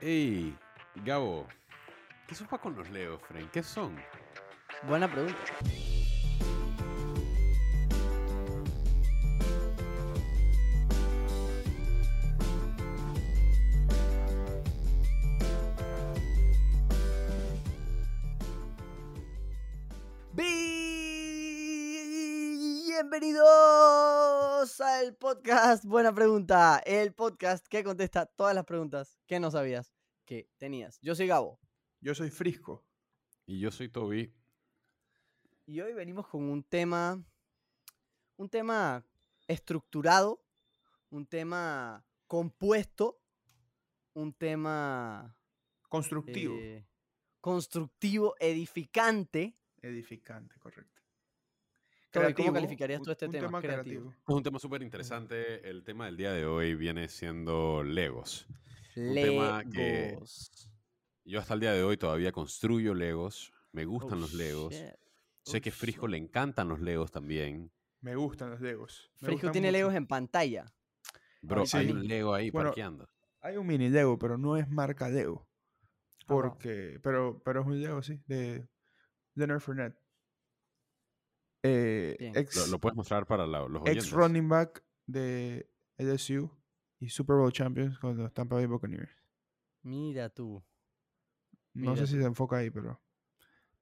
Ey, Gabo, ¿qué sopa con los Legos, Frank? ¿Qué son? Buena pregunta. Podcast Buena Pregunta, el podcast que contesta todas las preguntas que no sabías que tenías. Yo soy Gabo Yo soy Frisco. Y yo soy Toby. y hoy venimos con un tema, un tema estructurado, un tema compuesto, un tema Constructivo. eh, constructivo, edificante. Edificante, correcto. Toby, ¿cómo Creativo, calificarías tú un- este un tema? Creativo. Es un tema súper interesante. El tema del día de hoy viene siendo Legos. Un tema que- Legos. Yo hasta el día de hoy todavía construyo Legos. Me Oh, gustan los Legos. shit. Sé Oh, que a Frisco shit. le encantan los Legos también. Me gustan los Legos. me Frisco tiene mucho. Legos en pantalla. Bro, sí. hay un Lego ahí Bueno, parqueando. Hay un mini Lego, pero no es marca Lego. Ah, wow. Porque, pero, pero es un Lego, sí, de Leonard Fournette. Eh, Bien. Lo, ex, lo puedes mostrar para la- los ex oyentes. running back de LSU y Super Bowl champions con los Tampa Bay Buccaneers. Mira tú. No sé si se enfoca ahí, pero,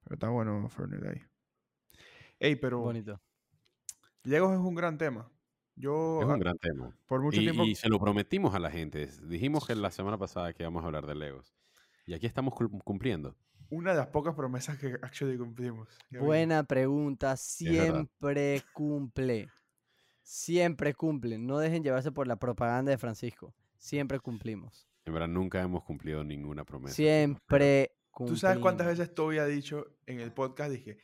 pero está bueno Fournette ahí. Ey, pero Bonito. Legos es un gran tema. Yo Es ah, un gran tema. por mucho Y, tiempo y se lo prometimos a la gente. Dijimos que la semana pasada que íbamos a hablar de Legos. Y aquí estamos cumpliendo. Una de las pocas promesas que actually cumplimos. Buena pregunta. Siempre cumple. Siempre cumplen. No dejen llevarse por la propaganda de Francisco. Siempre cumplimos. En verdad, nunca hemos cumplido ninguna promesa. Siempre cumplimos. ¿Tú sabes cuántas veces Toby ha dicho en el podcast? Dije,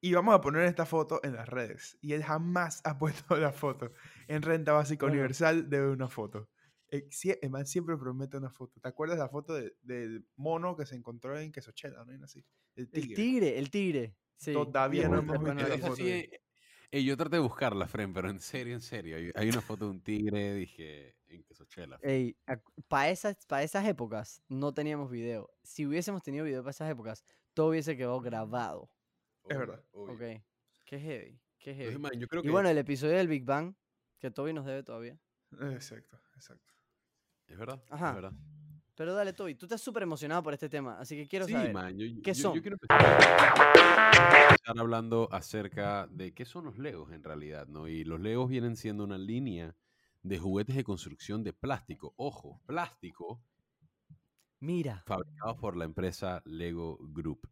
y vamos a poner esta foto en las redes. Y él jamás ha puesto la foto en renta básica Bueno. universal de una foto. Eh, El man siempre promete una foto. ¿Te acuerdas la foto de- del mono que se encontró en Quesochela? ¿no? Así. El El tigre. el tigre. Sí. Todavía no hemos visto la foto sí. eh, yo traté de buscarla, Fren, pero en serio, en serio. Hay, hay una foto de un tigre, dije, en Quesochela. Ey, para esas, pa' esas épocas no teníamos video. Si hubiésemos tenido video para esas épocas, todo hubiese quedado grabado. Es verdad. obvio. Ok. Qué heavy. Qué Entonces, heavy. man, yo creo Y que bueno, el episodio del Big Bang, que Toby nos debe todavía. Exacto, exacto. Es verdad. Ajá. Es verdad. Pero dale, Toby, tú estás súper emocionado por este tema, así que quiero Sí, saber. man, yo, ¿qué yo- yo son? quiero empezar, hablando acerca de qué son los Legos en realidad, ¿no? Y los Legos vienen siendo una línea de juguetes de construcción de plástico. Ojo, plástico Mira. fabricados por la empresa Lego Group.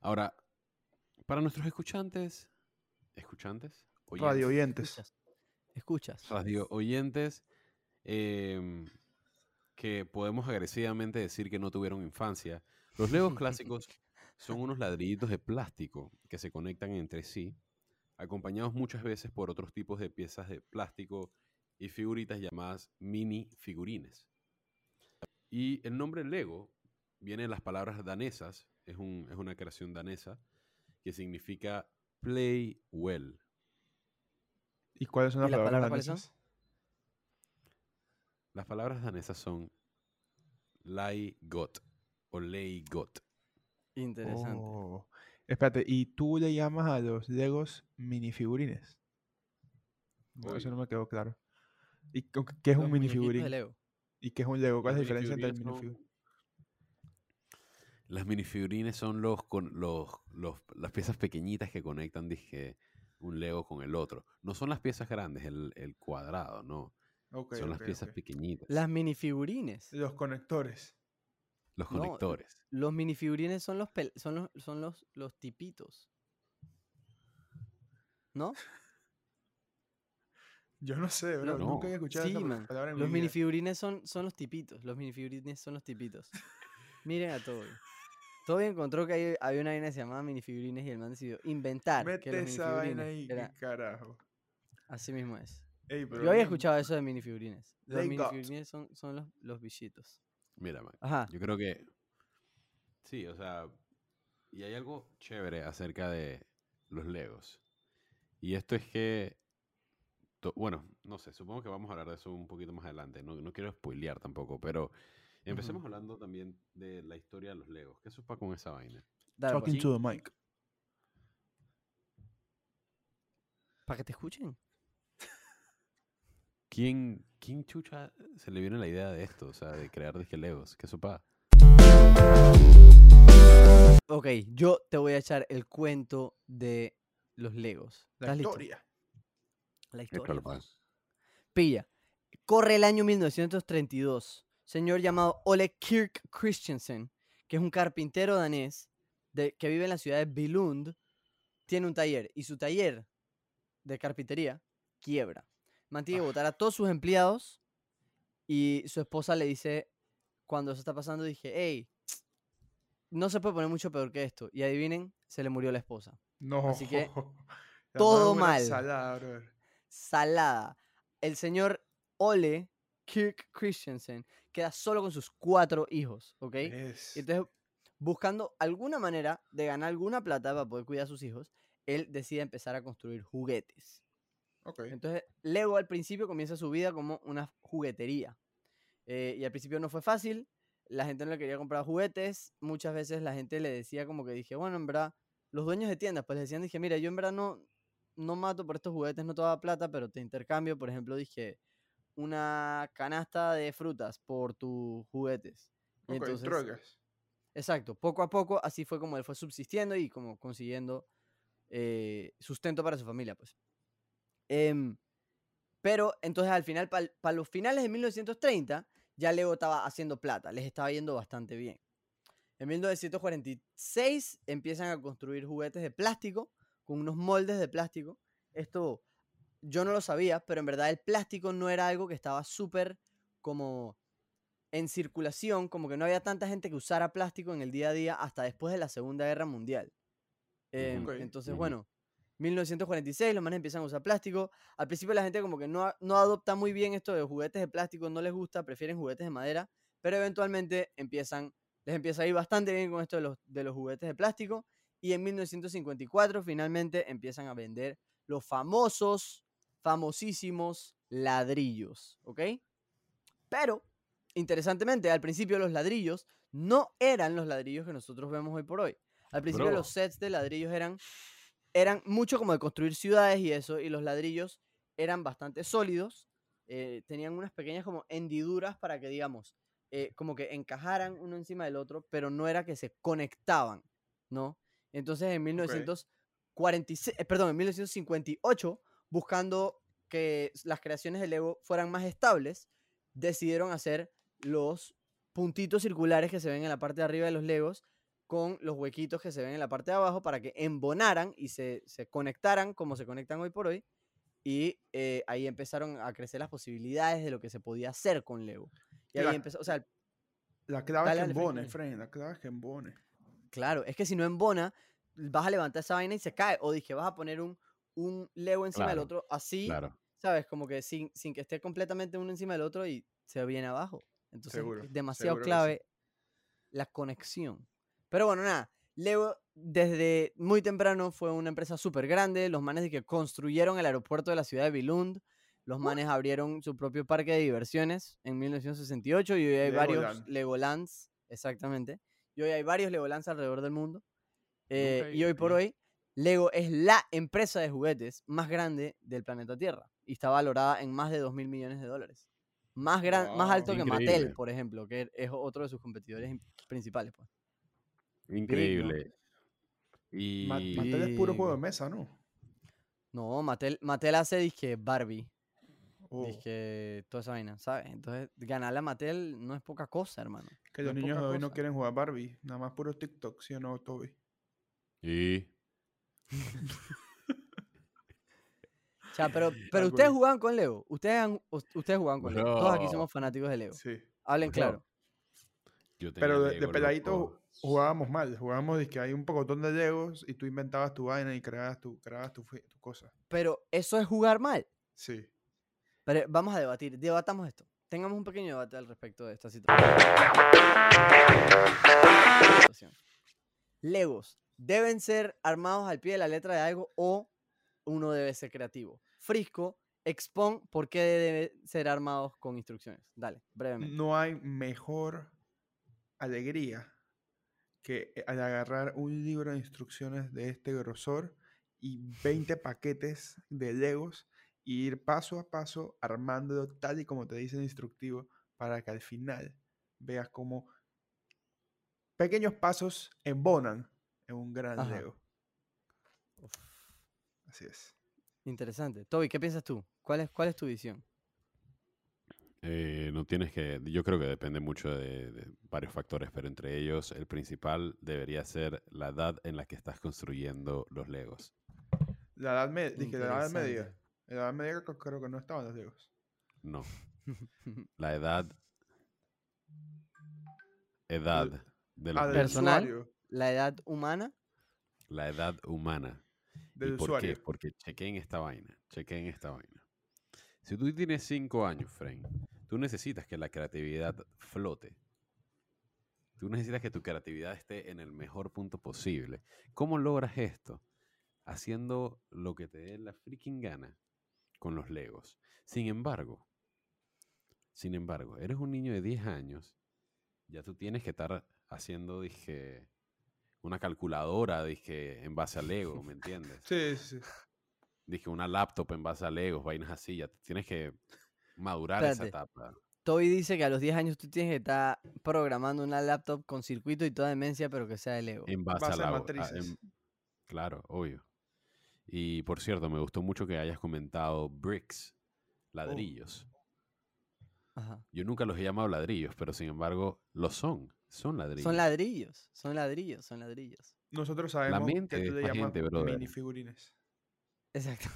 Ahora, para nuestros escuchantes, ¿escuchantes? Radio oyentes. Escuchas. Escuchas. radio oyentes em, que podemos agresivamente decir que no tuvieron infancia. Los Legos clásicos son unos ladrillitos de plástico que se conectan entre sí, acompañados muchas veces por otros tipos de piezas de plástico y figuritas llamadas mini figurines. Y el nombre Lego viene de las palabras danesas, es, un- es una creación danesa, que significa play well. ¿Y cuáles son ¿Y las las palabras palabras danesas? Las palabras danesas son lei got o lei got. Interesante. Oh. Espérate, ¿y tú le llamas a los Legos minifigurines? No, eso no me quedó claro. ¿Y qué es Los un minifigurín? Lego. ¿Y qué es un Lego? ¿Cuál es la diferencia entre el minifigurín? Las minifigurines son los, con, los, los- las piezas pequeñitas que conectan, dije, un Lego con el otro. No son las piezas grandes, el, el cuadrado, no. Son las piezas pequeñitas. Las minifigurines. Los conectores. Los No, conectores. Los minifigurines son los son los, son los, los tipitos. ¿No? Yo no sé, bro. No. Nunca había escuchado Sí, esa man. palabra en Los mi vida. minifigurines son, son los tipitos. Los minifigurines son los tipitos. Miren a Toby. Toby encontró que hay- había una vaina que se llamaba minifigurines y el man decidió inventar que Mete los esa vaina ahí, era carajo. así mismo es. Ey, pero Yo había escuchado eso de minifigurines. Los minifigurines son, son los, los bichitos. Mira, man, Ajá. yo creo que... Sí, o sea... Y hay algo chévere acerca de los Legos. Y esto es que... to- Bueno, no sé, supongo que vamos a hablar de eso un poquito más adelante. No, no quiero spoilear tampoco, pero Empecemos hablando también de la historia de los Legos. ¿Qué sopa con esa vaina? Dale, pues, Talking to the mic. para que te escuchen. ¿Quién, ¿Quién chucha se le viene la idea de esto? O sea, de crear disque Legos. ¿Qué sopa? Ok, yo te voy a echar el cuento de los Legos. La ¿Estás listo? historia. La historia. pues. Pilla. Corre el año 1932. Señor llamado Ole Kirk Christensen, que es un carpintero danés de, que vive en la ciudad de Billund, tiene un taller. Y su taller de carpintería quiebra. Mantiene que Ah. votar a todos sus empleados. Y su esposa le dice, cuando eso está pasando, dije, hey, no se puede poner mucho peor que esto. Y adivinen, se le murió la esposa. No. Así que, todo mal. salada, brother. salada. El señor Ole Kirk Christensen queda solo con sus cuatro hijos, ¿ok? Es- Entonces, buscando alguna manera de ganar alguna plata para poder cuidar a sus hijos, él decide empezar a construir juguetes. Ok. Entonces, Lego al principio comienza su vida como una juguetería. Eh, y al principio no fue fácil, la gente no le quería comprar juguetes, muchas veces la gente le decía como que dije, bueno, en verdad, los dueños de tiendas pues le decían, dije, mira, yo en verdad no, no mato por estos juguetes, no te plata, pero te intercambio, por ejemplo, dije, una canasta de frutas por tus juguetes. Y entonces, drogas. Exacto, poco a poco así fue como él fue subsistiendo y como consiguiendo eh, sustento para su familia, pues. Em, pero entonces al final, para los finales de 1930, ya Lego estaba haciendo plata, les estaba yendo bastante bien. En 1946 empiezan a construir juguetes de plástico con unos moldes de plástico. Esto yo no lo sabía, pero en verdad el plástico no era algo que estaba súper como en circulación, como que no había tanta gente que usara plástico en el día a día hasta después de la Segunda Guerra Mundial. Em. Entonces, bueno, 1946 los manes empiezan a usar plástico. Al principio la gente como que no, no adopta muy bien esto de juguetes de plástico, no les gusta, prefieren juguetes de madera, pero eventualmente empiezan, les empieza a ir bastante bien con esto de los, de los juguetes de plástico. Y en 1954 finalmente empiezan a vender los famosos, famosísimos ladrillos, ¿ok? Pero, interesantemente, al principio los ladrillos no eran los ladrillos que nosotros vemos hoy por hoy. Al principio Bro. los sets de ladrillos eran, eran mucho como de construir ciudades y eso, y los ladrillos eran bastante sólidos, eh, tenían unas pequeñas como hendiduras para que, digamos, eh, como que encajaran uno encima del otro, pero no era que se conectaban, ¿no? Entonces en 1946, eh, perdón, en 1958, buscando que las creaciones de Lego fueran más estables, decidieron hacer los puntitos circulares que se ven en la parte de arriba de los Legos con los huequitos que se ven en la parte de abajo para que embonaran y se, se conectaran como se conectan hoy por hoy. Y eh, ahí empezaron a crecer las posibilidades de lo que se podía hacer con Lego. Y ahí La- empezó, o sea, La clave es que embone. Fren. La clave es que embone. Claro, es que si no embona, vas a levantar esa vaina y se cae. O dije, vas a poner un, un Lego encima del otro así, Claro. ¿sabes? Como que sin, sin que esté completamente uno encima del otro y se viene abajo. Entonces Seguro, es demasiado seguro que sí. clave la conexión. Pero bueno, nada, Lego desde muy temprano fue una empresa súper grande. Los manes de que construyeron el aeropuerto de la ciudad de Billund. Los manes abrieron su propio parque de diversiones en 1968 y hoy hay varios Legoland. Legolands, exactamente. Y hoy hay varios Legolands alrededor del mundo. Eh, y hoy por hoy, Lego es la empresa de juguetes más grande del planeta Tierra y está valorada en más de 2 mil millones de dólares. Más, gran, más alto que Mattel, por ejemplo, que es otro de sus competidores principales. Pues. Increíble. Y Ma- Mattel es puro juego de mesa, ¿no? No, Mattel, Mattel hace disque Barbie, Oh, disque toda esa vaina, ¿sabes? Entonces, ganarle a Mattel no es poca cosa, hermano. que no los niños de hoy no quieren jugar Barbie. Nada más puro TikTok, ¿sí o no, Toby? y- O sea, pero, pero Ah, ustedes jugaban con Lego. Ustedes, han- ustedes jugaban con Lego. Todos aquí somos fanáticos de Lego. Sí. Hablen claro. yo tenía Pero de, de peladito. Jugábamos mal. Jugábamos de que hay un pocotón de Legos y tú inventabas tu vaina y creabas tu, creabas tu, cosa. Pero eso es jugar mal. Sí. Pero vamos a debatir, debatamos esto. Tengamos un pequeño debate al respecto de esta situación. situación. Legos, ¿deben ser armados al pie de la letra de algo o uno debe ser creativo? Frisco, expon por qué deben ser armados con instrucciones. Dale, brevemente. No hay mejor alegría que eh, al agarrar un libro de instrucciones de este grosor y 20 paquetes de Legos y ir paso a paso armándolo tal y como te dice el instructivo para que al final veas cómo pequeños pasos embonan en un gran Ajá. Lego. Uf, Así es. interesante. Toby, ¿qué piensas tú? ¿Cuál es, cuál es tu visión? Eh, no tienes que, yo creo que depende mucho de, de varios factores, pero entre ellos el principal debería ser la edad en la que estás construyendo los Legos. La edad media, dije, la edad media. La edad media creo, que no estaban los Legos. No, la edad, edad de los Ah, Personal. usuario. La edad humana. la edad humana. ¿Y Del por usuario. qué? Porque chequen esta vaina, chequen esta vaina. Si tú tienes cinco años, Frank, tú necesitas que la creatividad flote. Tú necesitas que tu creatividad esté en el mejor punto posible. ¿Cómo logras esto? Haciendo lo que te dé la freaking gana con los Legos. Sin embargo, sin embargo, eres un niño de 10 años, ya tú tienes que estar haciendo, dije, una calculadora, dije, en base a Lego, ¿me entiendes? Sí, sí, sí. Dije, una laptop en base a Legos, vainas así, ya tienes que madurar esa etapa. Toby dice que a los 10 años tú tienes que estar programando una laptop con circuito y toda demencia, pero que sea de Lego. En base, Base a la... a- matrices. en- claro, obvio. Y por cierto, me gustó mucho que hayas comentado bricks, ladrillos. Ajá. Yo nunca los he llamado ladrillos, pero sin embargo, lo son. Son ladrillos. Son ladrillos, son ladrillos, son ladrillos. Nosotros sabemos mente que tú le llamas gente, minifigurines. Exacto.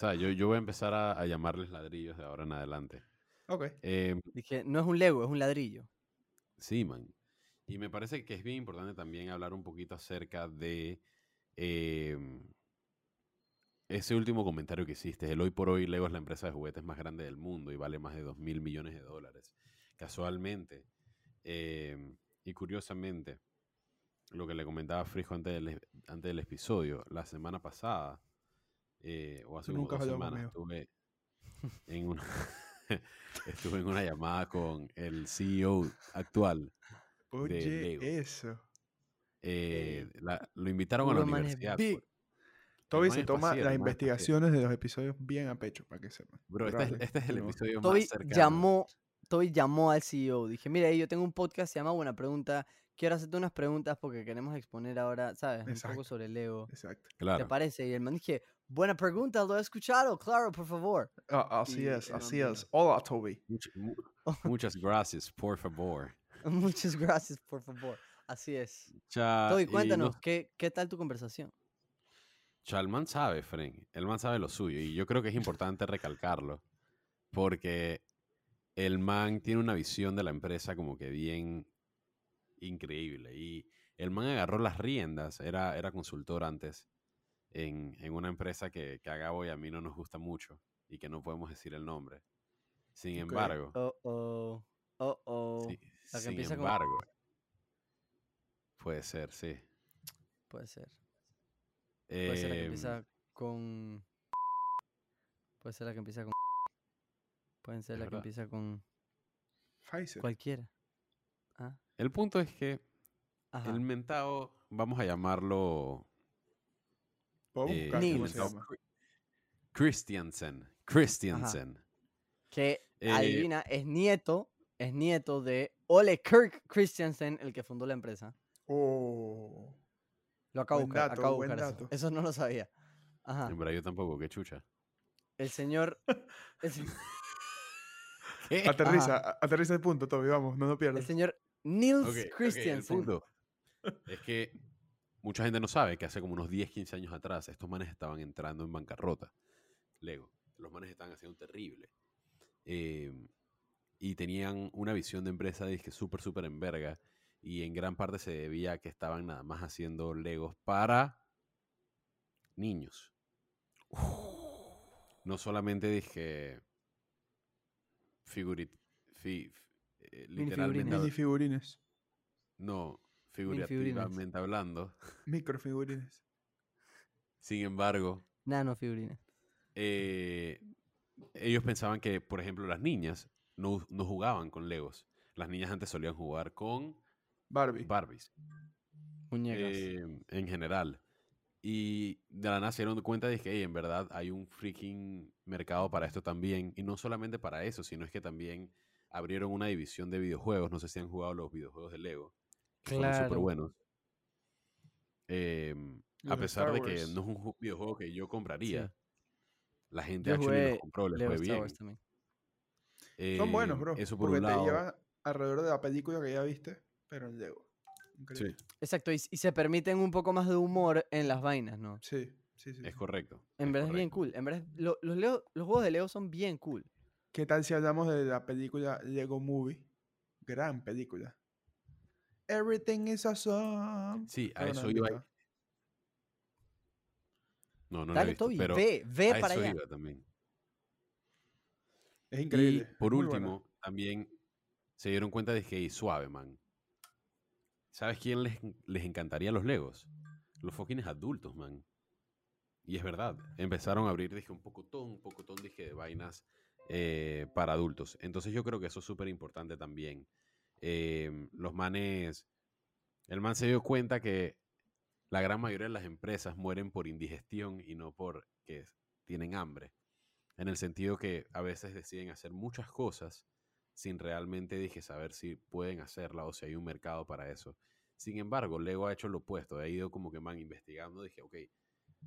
O sea, yo, yo voy a empezar a, a llamarles ladrillos de ahora en adelante. Ok. Em, Dije, no es un Lego, es un ladrillo. Sí, man. Y me parece que es bien importante también hablar un poquito acerca de em, ese último comentario que hiciste. El hoy por hoy Lego es la empresa de juguetes más grande del mundo y vale más de 2 mil millones de dólares. Casualmente em, y curiosamente, lo que le comentaba Frijo antes del, antes del episodio, la semana pasada, eh, o hace como Nunca dos semanas, estuve en una, estuve en una llamada con el CEO actual Oye, Lego. eso. eh, la- lo invitaron a la universidad. pues. Toby se toma las investigaciones de los episodios bien a pecho, para que sepan. Bro, este es, este es el episodio Toby más cercano. llamó, Toby llamó al CEO. Dije, mira, yo tengo un podcast, se llama Buena Pregunta. Quiero hacerte unas preguntas porque queremos exponer ahora, ¿sabes? Un poco sobre el Lego. Exacto. ¿Te Claro. parece? Y el man dije, buena pregunta, lo he escuchado, claro, por favor. Ah, así Y es, así es. Hola, Toby. Much- mu- muchas gracias, por favor. Muchas gracias, por favor. Así es. Cha, Toby, no- cuéntanos, ¿qué, ¿qué tal tu conversación? cha, el man sabe, Frank. El man sabe lo suyo. Y yo creo que es importante recalcarlo. Porque el man tiene una visión de la empresa como que bien increíble. Y el man agarró las riendas. Era, era consultor antes en, en una empresa que, que a Gabo y a mí no nos gusta mucho. Y que no podemos decir el nombre. Sin embargo, Oh, oh, oh, oh. sí, la que sin con- embargo, puede ser, sí. Puede ser. Puede ser la que Em, empieza con. Puede ser la que empieza con. Pueden ser la que empieza con Pfizer. cualquiera. Ah, el punto es que ajá. el mentado, vamos a llamarlo eh, el. Cri- Christiansen. Christiansen. Que Eh, adivina, es nieto, es nieto de Ole Kirk Christiansen, el que fundó la empresa. Oh. Lo acabo de buscar, dato, acabo buscar eso. dato. Eso no lo sabía. Ajá. En verdad yo tampoco, qué chucha. El señor. El, se- ¿Qué? Aterriza, aterriza el punto, Toby, vamos, no lo el pierdas. señor Nils Ok, ok, el Christiansen. punto es que mucha gente no sabe que hace como unos 10, 15 años atrás estos manes estaban entrando en bancarrota. Lego. Los manes estaban haciendo terrible. Eh, y tenían una visión de empresa que súper, súper en verga. Y en gran parte se debía a que estaban nada más haciendo Legos para niños. No solamente dije figurit, fi- eh, literalmente, Minifigurines. no. Figurativamente hablando. Microfigurines. Sin embargo, Nano figurines. eh, ellos pensaban que, por ejemplo, las niñas no, no jugaban con Legos. Las niñas antes solían jugar con Barbie. Barbies. Muñecas. eh, en general. Y de la nada se dieron cuenta de que "Ey, en verdad hay un freaking mercado para esto también. Y no solamente para eso, sino es que también abrieron una división de videojuegos. No sé si han jugado los videojuegos de Lego. Que fueron súper Claro. buenos. Em, a pesar de que no es un ju- videojuego que yo compraría, la gente actually los compró, les fue bien. Son buenos, Em, bro. Eso por porque un te lado. llevan alrededor de la película que ya viste, pero en Lego. Sí. Exacto, y, y se permiten un poco más de humor en las vainas, ¿no? Sí, sí, sí. es sí. correcto. En es verdad es bien cool. En verdad, lo- los, los juegos de Lego son bien cool. ¿Qué tal si hablamos de la película Lego Movie? Gran película. Everything is awesome. Sí, a eso buena iba. No, no lo he Dale, visto, Toby, pero ve, ve a para eso allá. iba también. Es increíble. Y por muy buena. último, también se dieron cuenta de que "Ey, suave, man. ¿Sabes quién les, les encantaría los Legos? Los fucking adultos, man. Y es verdad. Empezaron a abrir, dije, un pocotón, un pocotón, dije, de vainas eh, para adultos. Entonces yo creo que eso es súper importante también. Em, los manes. El man se dio cuenta que la gran mayoría de las empresas mueren por indigestión y no porque tienen hambre. En el sentido que a veces deciden hacer muchas cosas sin realmente, dije, saber si pueden hacerla o si hay un mercado para eso. Sin embargo, Lego ha hecho lo opuesto. Ha ido como que man investigando. Dije, ok,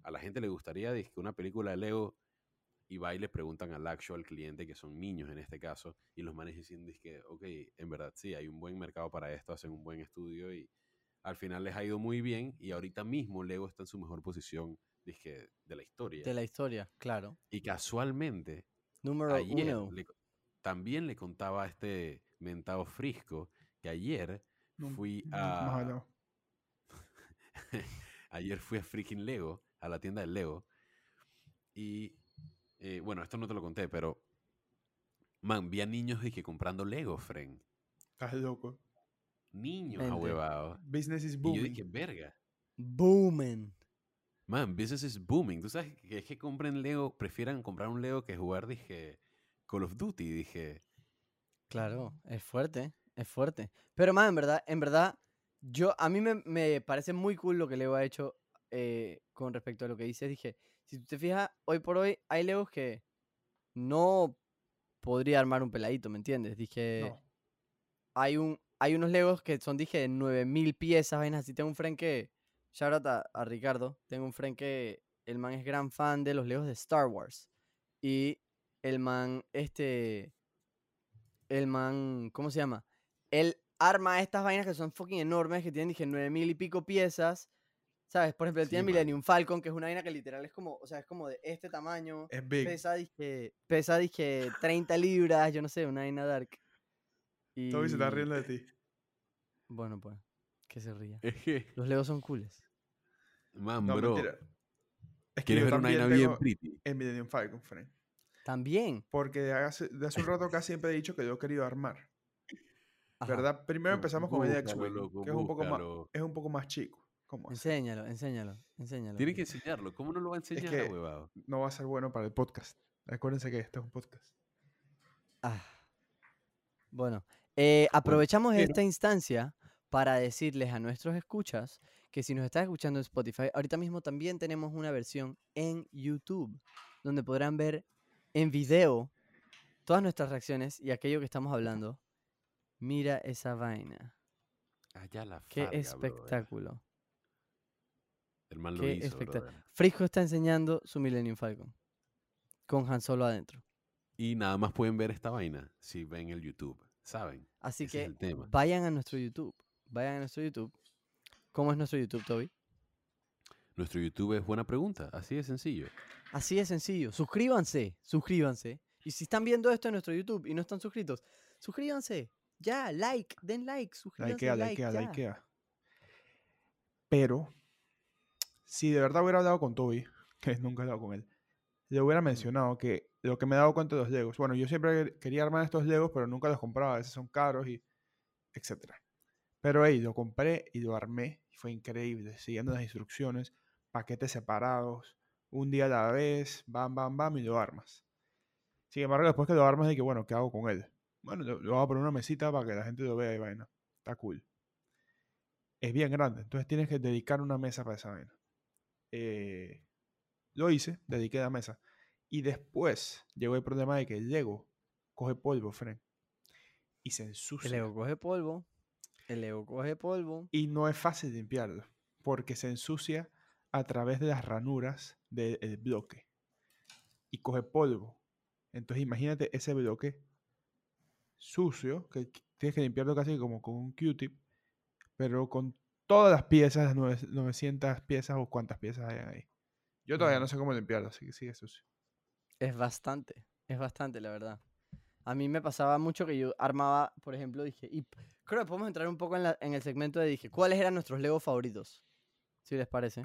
a la gente le gustaría dije, que una película de Lego y va y le preguntan al actual cliente, que son niños en este caso, y los manes diciendo, que, ok, en verdad sí, hay un buen mercado para esto, hacen un buen estudio y al final les ha ido muy bien y ahorita mismo Lego está en su mejor posición, dije, de la historia. De la historia, claro. Y casualmente, Número ayer uno. le también le contaba a este mentado Frisco que ayer No- fui a... hablado. ayer fui a freaking Lego, a la tienda de Lego. Y eh, bueno, esto no te lo conté, pero man, vi a niños de que comprando Lego, friend. Estás loco. Niños ahuevados. Business is Y yo booming. dije, verga. Boomen. Man, business is booming. Tú sabes que es que compren Lego, prefieran comprar un Lego que jugar, dije, Call of Duty. Dije, Claro, es fuerte, es fuerte. Pero más, en verdad, en verdad, yo, a mí me, me parece muy cool lo que Lego ha hecho eh, con respecto a lo que dices. Dije, si tú te fijas, hoy por hoy hay Legos que no podría armar un peladito, ¿me entiendes? Dije, No. hay, un, hay unos Legos que son, dije, 9000 piezas, vainas así. Tengo un friend que, shout out a, a Ricardo, tengo un friend que el man es gran fan de los Legos de Star Wars. Y el man, este, el man, ¿cómo se llama? Él arma estas vainas que son fucking enormes, que tienen, dije, 9000 y pico piezas. ¿Sabes? Por ejemplo, él Sí, tiene man. Millennium Falcon, que es una vaina que literal es como, o sea, es como de este tamaño. Es big. Pesa, dije, pesa, dije, 30 libras, yo no sé, una vaina dark. Y... Toby se está riendo de ti. Bueno, pues, que se ría. es que, Los Legos son cooles. man, No, bro, mentira. Es que ¿quieres yo ver una también vaina bien tengo pretty? el Millennium Falcon, friend. También. Porque de hace, de hace un rato acá siempre he dicho que yo he querido armar. Ajá. ¿Verdad? Primero empezamos con el X-Wing, que es un, poco más, es un poco más chico. ¿Cómo? Enséñalo, enséñalo, enséñalo. Tienen que enseñarlo. ¿Cómo no lo va a enseñar, que- ahuevado? No va a ser bueno para el podcast. Acuérdense que esto es un podcast. Ah. Bueno, eh, aprovechamos pero- esta instancia para decirles a nuestros escuchas que si nos estás escuchando en Spotify, ahorita mismo también tenemos una versión en YouTube, donde podrán ver en video todas nuestras reacciones y aquello que estamos hablando. Mira esa vaina. Allá la Qué farga, brother. espectáculo. El man lo hizo. Frisco está enseñando su Millennium Falcon. Con Han Solo adentro. Y nada más pueden ver esta vaina si ven el YouTube, ¿saben? Así Ese es que el tema. vayan a nuestro YouTube. Vayan a nuestro YouTube. ¿Cómo es nuestro YouTube, Toby? Nuestro YouTube es buena pregunta, así de sencillo. Así de sencillo. Suscríbanse, suscríbanse. Y si están viendo esto en nuestro YouTube y no están suscritos, suscríbanse. Ya, like, den like, suscríbanse. Likea, like, likea, likea. Pero, si de verdad hubiera hablado con Toby, que nunca he hablado con él, le hubiera mencionado que lo que me he dado cuenta de los Legos, bueno, yo siempre quería armar estos Legos, pero nunca los compraba, a veces son caros y etcétera. Pero ahí lo compré y lo armé, y fue increíble, siguiendo las instrucciones, paquetes separados, un día a la vez, bam, bam, bam, y lo armas. Sin embargo, después que lo armas, de que, bueno, ¿qué hago con él? Bueno, lo, lo poner en una mesita para que la gente lo vea y vaina. Está cool. es bien grande. Entonces tienes que dedicar una mesa para esa vaina. Eh, lo hice, dediqué la mesa. Y después llegó el problema de que el Lego coge polvo, Fren. Y se ensucia. El ego coge polvo. El ego coge polvo. Y no es fácil limpiarlo, porque se ensucia a través de las ranuras del bloque. Y coge polvo. Entonces imagínate ese bloque sucio, que qu- tienes que limpiarlo casi como con un Q-tip, pero con todas las piezas, las nueve- 900 piezas o cuántas piezas hay ahí. Yo todavía no sé cómo limpiarlo, así que sigue sucio. Es bastante. Es bastante, la verdad. A mí me pasaba mucho que yo armaba, por ejemplo, dije, y creo que podemos entrar un poco en, la- en el segmento de dije, ¿cuáles eran nuestros Lego favoritos? Si les parece.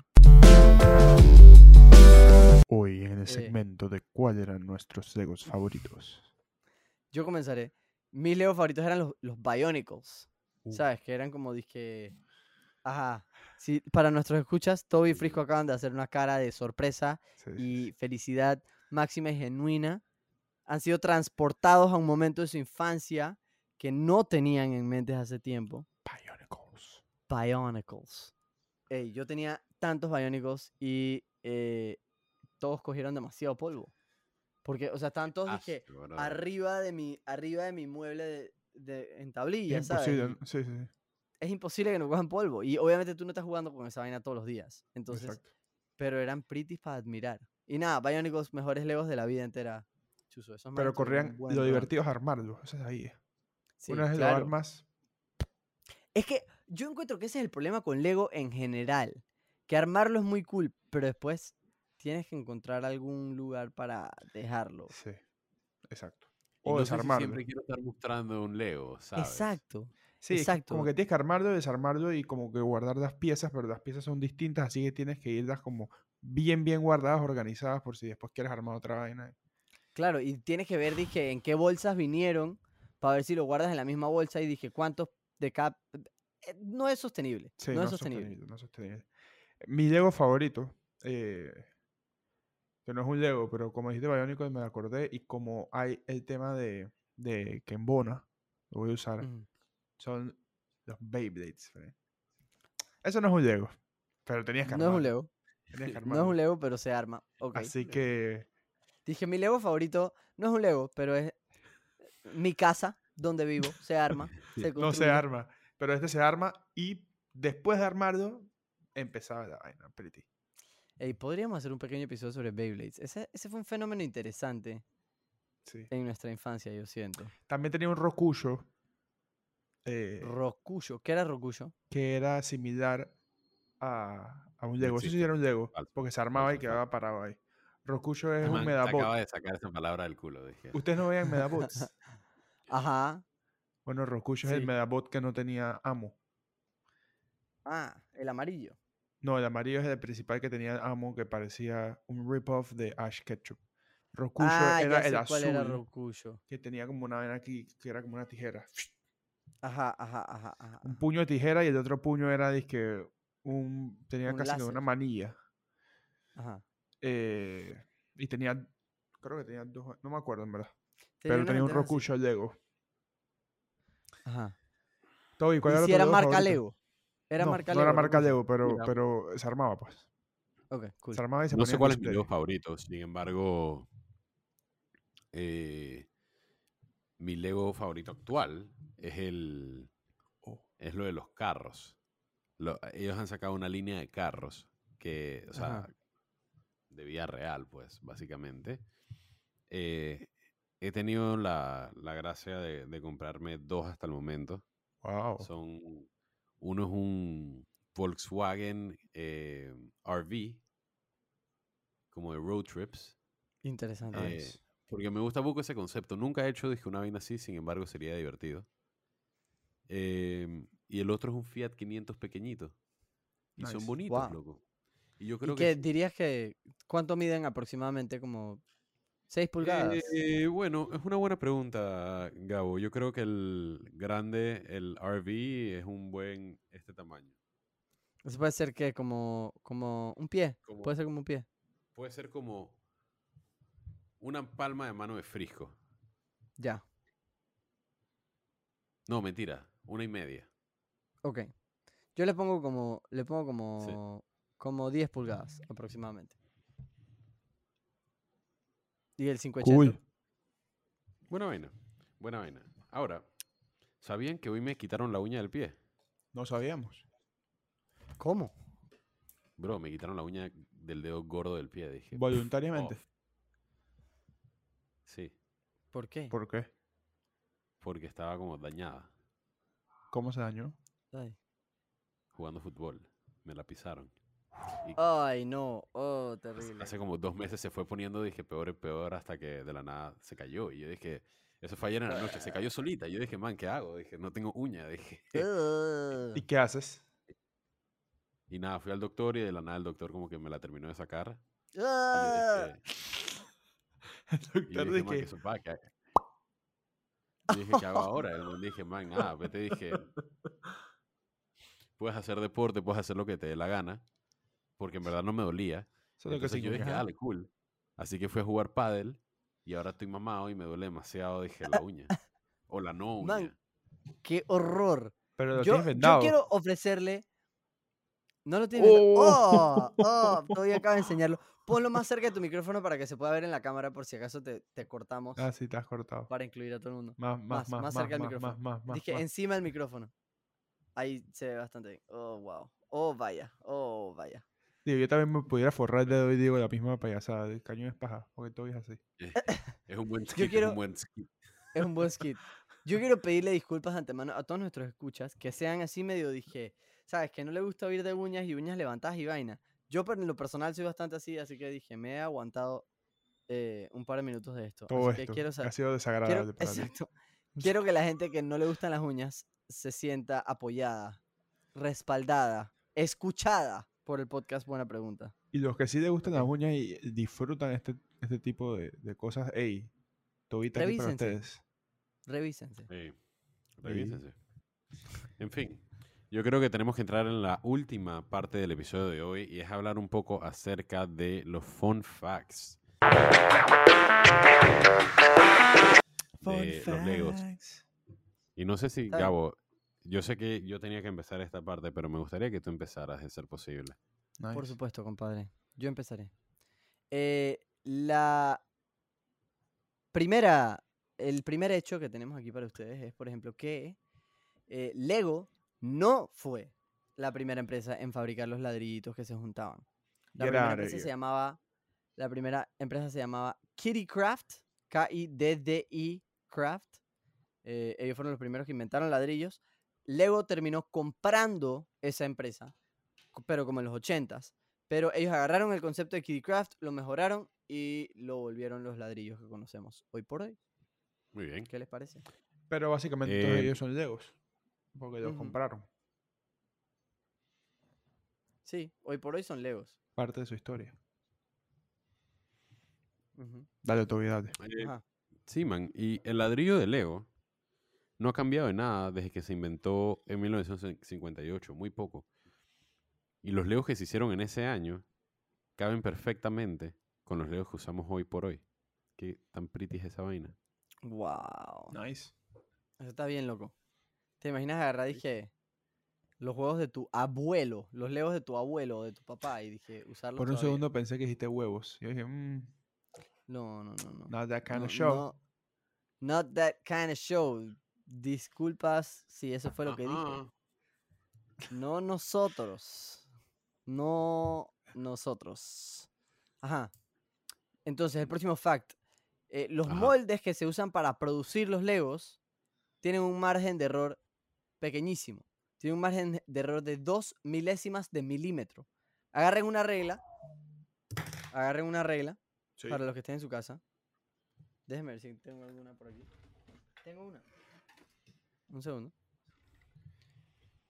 Hoy en el Eh. segmento de cuáles eran nuestros Legos favoritos. Yo comenzaré. Mis Lego favoritos eran los, los Bionicles. Uh. ¿Sabes? Que eran como dije. Ajá. Sí, para nuestros escuchas, Toby y Frisco acaban de hacer una cara de sorpresa Sí, y felicidad máxima y genuina. Han sido transportados a un momento de su infancia que no tenían en mente hace tiempo. Bionicles. Bionicles. Ey, yo tenía tantos Bionicles y eh, todos cogieron demasiado polvo. Porque, o sea, estaban todos dije, brother. arriba de mi, arriba de mi mueble de, de- en tablilla, Es ¿sabes? Sí, sí, sí. Es imposible que no cojan polvo. Y obviamente tú no estás jugando con esa vaina todos los días. Entonces, Exacto. pero eran pretty para admirar. Y nada, Bionicles, mejores legos de la vida entera. Chuzo, esos Pero corrían, lo divertido es armarlo. Eso es ahí. Sí, Una vez claro. lo armas, Es que yo encuentro que ese es el problema con Lego en general. Que armarlo es muy cool, pero después tienes que encontrar algún lugar para dejarlo. sí. Exacto. Y O no si desarmarlo. siempre quiero estar mostrando un Lego, ¿sabes? Exacto. Sí, que como Exacto. que tienes que armarlo, desarmarlo y como que guardar las piezas, pero las piezas son distintas, así que tienes que irlas como bien, bien guardadas, organizadas, por si después quieres armar otra vaina. Claro, y tienes que ver, dije, en qué bolsas vinieron para ver si lo guardas en la misma bolsa y dije, cuántos de cada... eh, No es sostenible. Sí, no, es sostenible. no es sostenible. Mi Lego favorito, eh, que no es un Lego, pero como dijiste Bionicle me acordé, y como hay el tema de, de que embona, lo voy a usar. Son los Beyblades. Fre. Eso no es un Lego, pero tenías que No es un Lego. tenías que No es un Lego, pero se arma. Ok. Así que Dije, mi Lego favorito no es un Lego, pero es mi casa donde vivo. Se arma. Se no se arma, pero este se arma y después de armarlo empezaba la vaina, pretty. Ey, podríamos hacer un pequeño episodio sobre Beyblades. Ese, ese fue un fenómeno interesante Sí. en nuestra infancia, yo siento. También tenía un Rocuyo eh, Rocuyo. ¿Qué era Rocuyo? que era similar a, a un Lego. Sí existe. era un Lego, Falso, porque se armaba y quedaba parado ahí. Rocuyo es un Medabot. acaba de sacar esa palabra del culo, dije. Ustedes no veían Medabots. Ajá. bueno, Rocuyo es el Sí. Medabot que no tenía amo. Ah, el amarillo. No, el amarillo es el principal que tenía amo que parecía un rip-off de Ash Ketchup. Rocuyo ah, era el azul cuál era Rocuyo. que tenía como una vaina aquí que era como una tijera. Ajá, ajá, ajá, ajá. Un puño de tijera y el otro puño era dizque un tenía Un casi que una láser. manilla. Ajá. eh, y tenía creo que tenía dos, no me acuerdo en verdad. Tenía pero tenía un. Rocuyo Lego. Ajá. Toby, ¿cuál ¿Y era si era marca favorito? Lego? Era no, marca no Lego. era marca? Lego, pero, Mira. pero se armaba, pues. Ok, cool. Se armaba y se No ponía sé cuál es mi. Lego favorito, sin embargo, eh, mi Lego favorito actual es el Oh. es lo de los carros. Lo- ellos han sacado una línea de carros que, o sea, Ajá. de vida real, pues, básicamente. Eh, he tenido la, la gracia de, de comprarme dos hasta el momento. Wow. Son, uno es un Volkswagen eh, RV, como de road trips. Interesante. eh. Porque me gusta poco ese concepto. Nunca he hecho dije, una vaina así, sin embargo sería divertido. Em, y el otro es un Fiat 500 pequeñito. Y son Nice. bonitos, Wow. loco. Y yo ¿Y creo que... dirías que cuánto miden aproximadamente? Como 6 pulgadas. Eh, bueno, es una buena pregunta, Gabo. Yo creo que el grande, el RV, es un buen este tamaño. Eso puede ser que como, como un pie. Como- Puede ser como un pie. Puede ser como una palma de mano de frisco. Ya. No, mentira, una y media. Ok. Yo le pongo como, le pongo como, como 10 pulgadas aproximadamente. Y el 580. Cool. Buena vaina. Buena vaina. Ahora, ¿sabían que hoy me quitaron la uña del pie? No sabíamos. ¿Cómo? Bro, me quitaron la uña del dedo gordo del pie. Dije, Voluntariamente. "Off". Sí, ¿Por qué? ¿Por qué? porque estaba como dañada ¿Cómo se dañó? Ay. jugando fútbol. Me la pisaron. Y Ay, no. Oh, terrible. hace como dos meses se fue poniendo, dije, peor y peor, hasta que de la nada se cayó. Y yo dije, eso fue ayer en la noche, se cayó solita. Y yo dije, man, ¿qué hago? Dije, no tengo uña. Dije. ¿Y qué haces? y nada, fui al doctor y de la nada el doctor como que me la terminó de sacar. Y yo Ah. dije, Yo doctor dije, man, que- ¿qué eso pa' qué?". Yo dije, ¿qué hago ahora? Y dije, man, ah, vete, dije, puedes hacer deporte, puedes hacer lo que te dé la gana, porque en verdad no me dolía. Eso que yo dije, dale, cool. Así que fui a jugar pádel y ahora estoy mamado y me duele demasiado, dije, la uña. O la no uña. Man, ¡Qué horror! Pero lo Yo, yo quiero ofrecerle. No lo tienes. vendado? Oh. ¡Oh! ¡Oh! Todavía acabo de enseñarlo. Ponlo más cerca de tu micrófono para que se pueda ver en la cámara por si acaso te, te cortamos Ah, sí, te has cortado. para incluir a todo el mundo. Más, más, más- más, más más, cerca del más, micrófono. más, más, más, Dije más. encima del micrófono. Ahí se ve bastante bien. Oh, wow. Oh, vaya. Oh, vaya. Digo, yo también me pudiera forrar el dedo y digo la misma payasada. El cañón es paja, porque todo es así. Es un buen skit, es quiero- un buen skit. Es un buen skit. Yo quiero pedirle disculpas de antemano a todos nuestros escuchas que sean así medio, dije, sabes, que no le gusta oír de uñas y uñas levantadas y vaina. Yo por- en lo personal soy bastante así, así que dije, me he aguantado eh, un par de minutos de esto. Todo así que esto quiero ha saber. sido desagradable para ti. exacto. Quiero que la gente que no le gustan las uñas se sienta apoyada, respaldada, escuchada por el podcast Buena Pregunta. Y los que sí les gustan las uñas y disfrutan este, este tipo de, de cosas, ey, todita aquí para Revísense. ustedes. Revísense. Revísense. En fin, yo creo que tenemos que entrar en la última parte del episodio de hoy y es hablar un poco acerca de los fun facts de los Legos. Y no sé si. Gabo, yo sé que yo tenía que empezar esta parte, pero me gustaría que tú empezaras de ser posible. Por supuesto, compadre. Yo empezaré. Eh, la primera, el primer hecho que tenemos aquí para ustedes es, por ejemplo, que eh, Lego no fue la primera empresa en fabricar los ladrillitos que se juntaban. La Get primera empresa se llamaba, la primera empresa se llamaba Kitty Craft, K-I-D-D-I Craft. Eh, ellos fueron los primeros que inventaron ladrillos. Lego terminó comprando esa empresa, pero como en los 80s. Pero ellos agarraron el concepto de Kitty Craft, lo mejoraron y lo volvieron los ladrillos que conocemos hoy por hoy. Muy bien. ¿Qué les parece? Pero básicamente todos Eh, ellos son Legos. Porque los compraron. Sí, hoy por hoy son Legos. Parte de su historia. Dale, Toby, dale. Eh, Ajá. Sí, man. Y el ladrillo de Lego no ha cambiado de nada desde que se inventó en 1958, muy poco. Y los Legos que se hicieron en ese año caben perfectamente con los Legos que usamos hoy por hoy. Qué tan pretty es esa vaina. Wow. Nice. Eso está bien loco. ¿Te imaginas agarrar, dije, los juegos de tu abuelo, los Legos de tu abuelo o de tu papá y dije, usarlos Por un todavía? segundo pensé que dijiste huevos. Yo dije, mmm, No, no, no, no. not that kind no, of show. no, not that kind of show. Disculpas si eso fue lo que dije. No nosotros. No nosotros. Ajá. Entonces, el próximo fact. eh, los Ajá. moldes que se usan para producir los Legos tienen un margen de error pequeñísimo. Tienen un margen de error de dos milésimas de milímetro. Agarren una regla. Agarren una regla Sí. para los que estén en su casa. Déjenme ver si tengo alguna por aquí. Tengo una. Un segundo.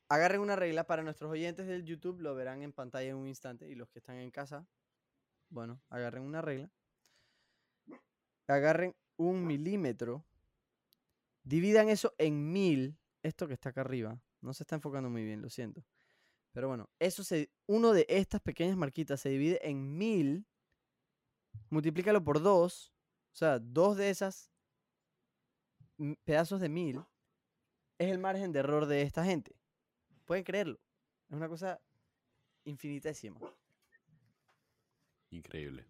Agarren una regla para nuestros oyentes del YouTube, lo verán en pantalla en un instante. Y los que están en casa, bueno, agarren una regla. Agarren un milímetro. Dividan eso en mil. Esto que está acá arriba. No se está enfocando muy bien, lo siento. Pero bueno, eso se, uno de estas pequeñas marquitas se divide en mil. Multiplícalo por dos. O sea, dos de esas pedazos de mil es el margen de error de esta gente. Pueden creerlo. Es una cosa infinitésima. Increíble.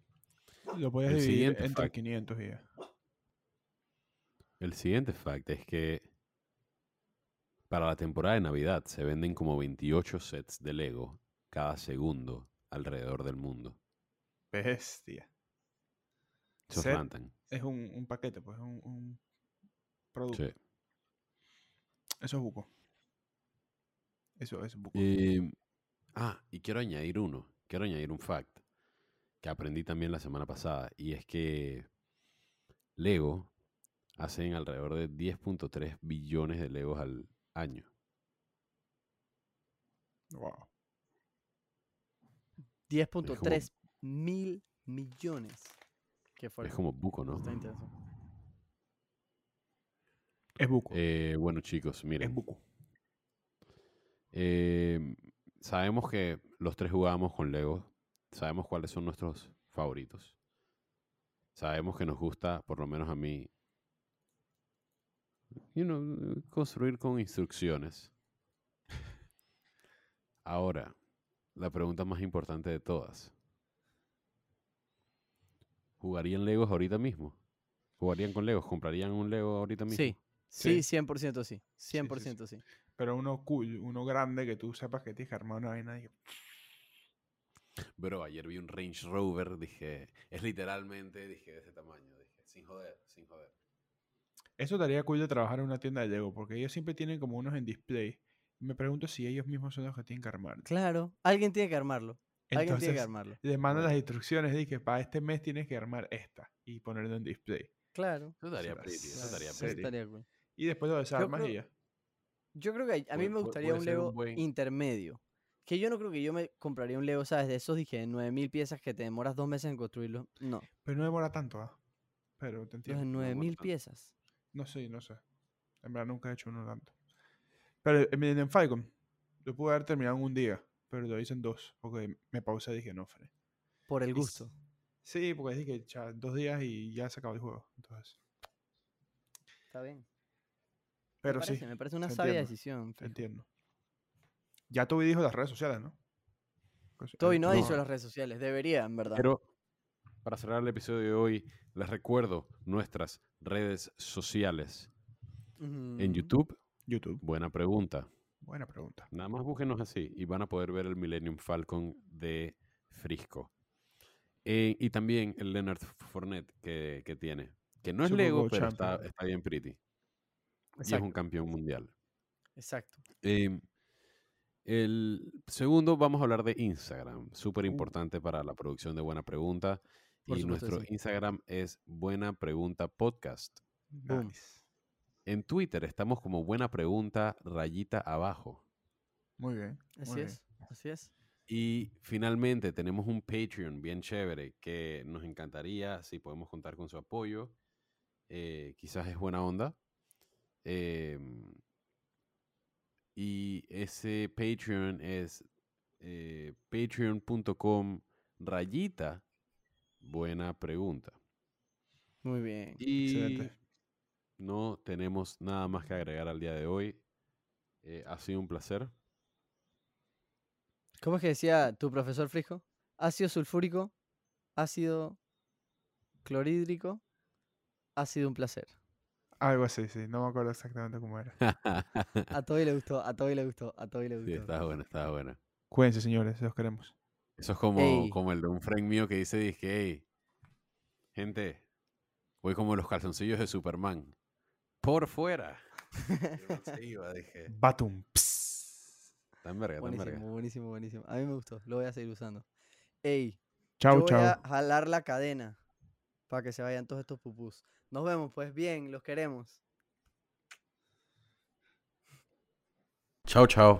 Lo puedes El dividir entre fact. 500 y ya. El siguiente fact es que para la temporada de Navidad se venden como 28 sets de Lego cada segundo alrededor del mundo. Bestia. Eso es Set. rantan. Es un, un paquete, pues, un, un producto. Sí. Eso es buco. Eso es buco. Eh, ah, y quiero añadir uno. Quiero añadir un fact que aprendí también la semana pasada. Y es que Lego hacen alrededor de 10.3 billones de Legos al año. Wow. 10.3 mil millones. Fuerte. Es como buco, ¿no? Está interesante. Es buco. Eh, bueno, chicos, es miren. buco. eh, sabemos que los tres jugábamos con Lego. Sabemos cuáles son nuestros favoritos. Sabemos que nos gusta, por lo menos a mí, you know, construir con instrucciones. Ahora, la pregunta más importante de todas. ¿Jugarían Legos ahorita mismo? ¿Jugarían con Legos? ¿Comprarían un Lego ahorita mismo? Sí, sí, Sí. 100% sí. sí, 100% sí. Pero uno cool, uno grande que tú sepas que tienes que armar una vaina y Bro, ayer vi un Range Rover, dije, es literalmente, dije, de ese tamaño, dije, sin joder, sin joder. Eso estaría cool de trabajar en una tienda de Lego, porque ellos siempre tienen como unos en display. Me pregunto si ellos mismos son los que tienen que armar. Claro, alguien tiene que armarlo. alguien tiene que Entonces, armarlo. le mandan las instrucciones de que para este mes tienes que armar esta y ponerlo en display. Claro. Eso estaría la pretty, eso serie. pretty. Y después lo desarmas y ya. Yo creo que a mí Puede- me gustaría un Lego buen- intermedio. Que yo no creo que yo me compraría un Lego, ¿sabes? De esos dije 9000 piezas que te demoras dos meses en construirlo. No. Pero no demora tanto, ¿ah? Pero te entiendo. de demora 9000 tanto. piezas. No sé, no sé. En verdad nunca he hecho uno tanto. Pero en, en Falcon, lo pude haber terminado en un día, pero lo hice en dos, porque me pausé y dije, no, Fre. Por el gusto. Sí, porque dije, cha, dos días y ya se acabó el juego. Entonces, Está bien. pero me sí, parece, me parece una sabia entiende, decisión. te fijo. entiendo. Ya Toby dijo las redes sociales, ¿no? Pues, Toby eh, no ha dicho las redes sociales, debería, en verdad. Pero para cerrar el episodio de hoy, les recuerdo nuestras redes sociales. En. YouTube, YouTube. buena pregunta. Buena pregunta. Nada más búsquenos así y van a poder ver el Millennium Falcon de Frisco. Eh, y también el Leonard Fournette que, que tiene. Que no es Super Lego, Bowl pero está, está bien pretty. Y es un campeón mundial. Exacto. Em, el segundo, vamos a hablar de Instagram. Súper Uh. importante para la producción de Buena Pregunta. Por y supuesto nuestro sí. Instagram es Buena Pregunta Podcast. Nice. En Twitter estamos como Buena Pregunta rayita abajo. Muy bien. Así muy bien. es. Así es. Y finalmente tenemos un Patreon bien chévere que nos encantaría si podemos contar con su apoyo. Eh, quizás es buena onda. Em, y ese Patreon es eh, patreon.com rayita buena pregunta. Muy bien. Y Excelente. no tenemos nada más que agregar al día de hoy. Eh, ha sido un placer. ¿Cómo es que decía tu profesor Frijo? Ácido sulfúrico, ácido clorhídrico, ha sido un placer. Algo así, sí. No me acuerdo exactamente cómo era. A Toby le gustó, a Toby le gustó, a Toby le Sí, gustó. estaba buena, estaba buena. Cuídense, señores. Los queremos. Eso es como, Ey. como el de un friend mío que dice, dije, hey, gente, voy como los calzoncillos de Superman. Por fuera. Se iba, dije, Batum. Psst. está en verga, está en verga. buenísimo, buenísimo, buenísimo. A mí me gustó, lo voy a seguir usando. Ey, Chau, yo voy chau. a jalar la cadena para que se vayan todos estos pupús. Nos vemos, pues bien, los queremos. Chao, chao.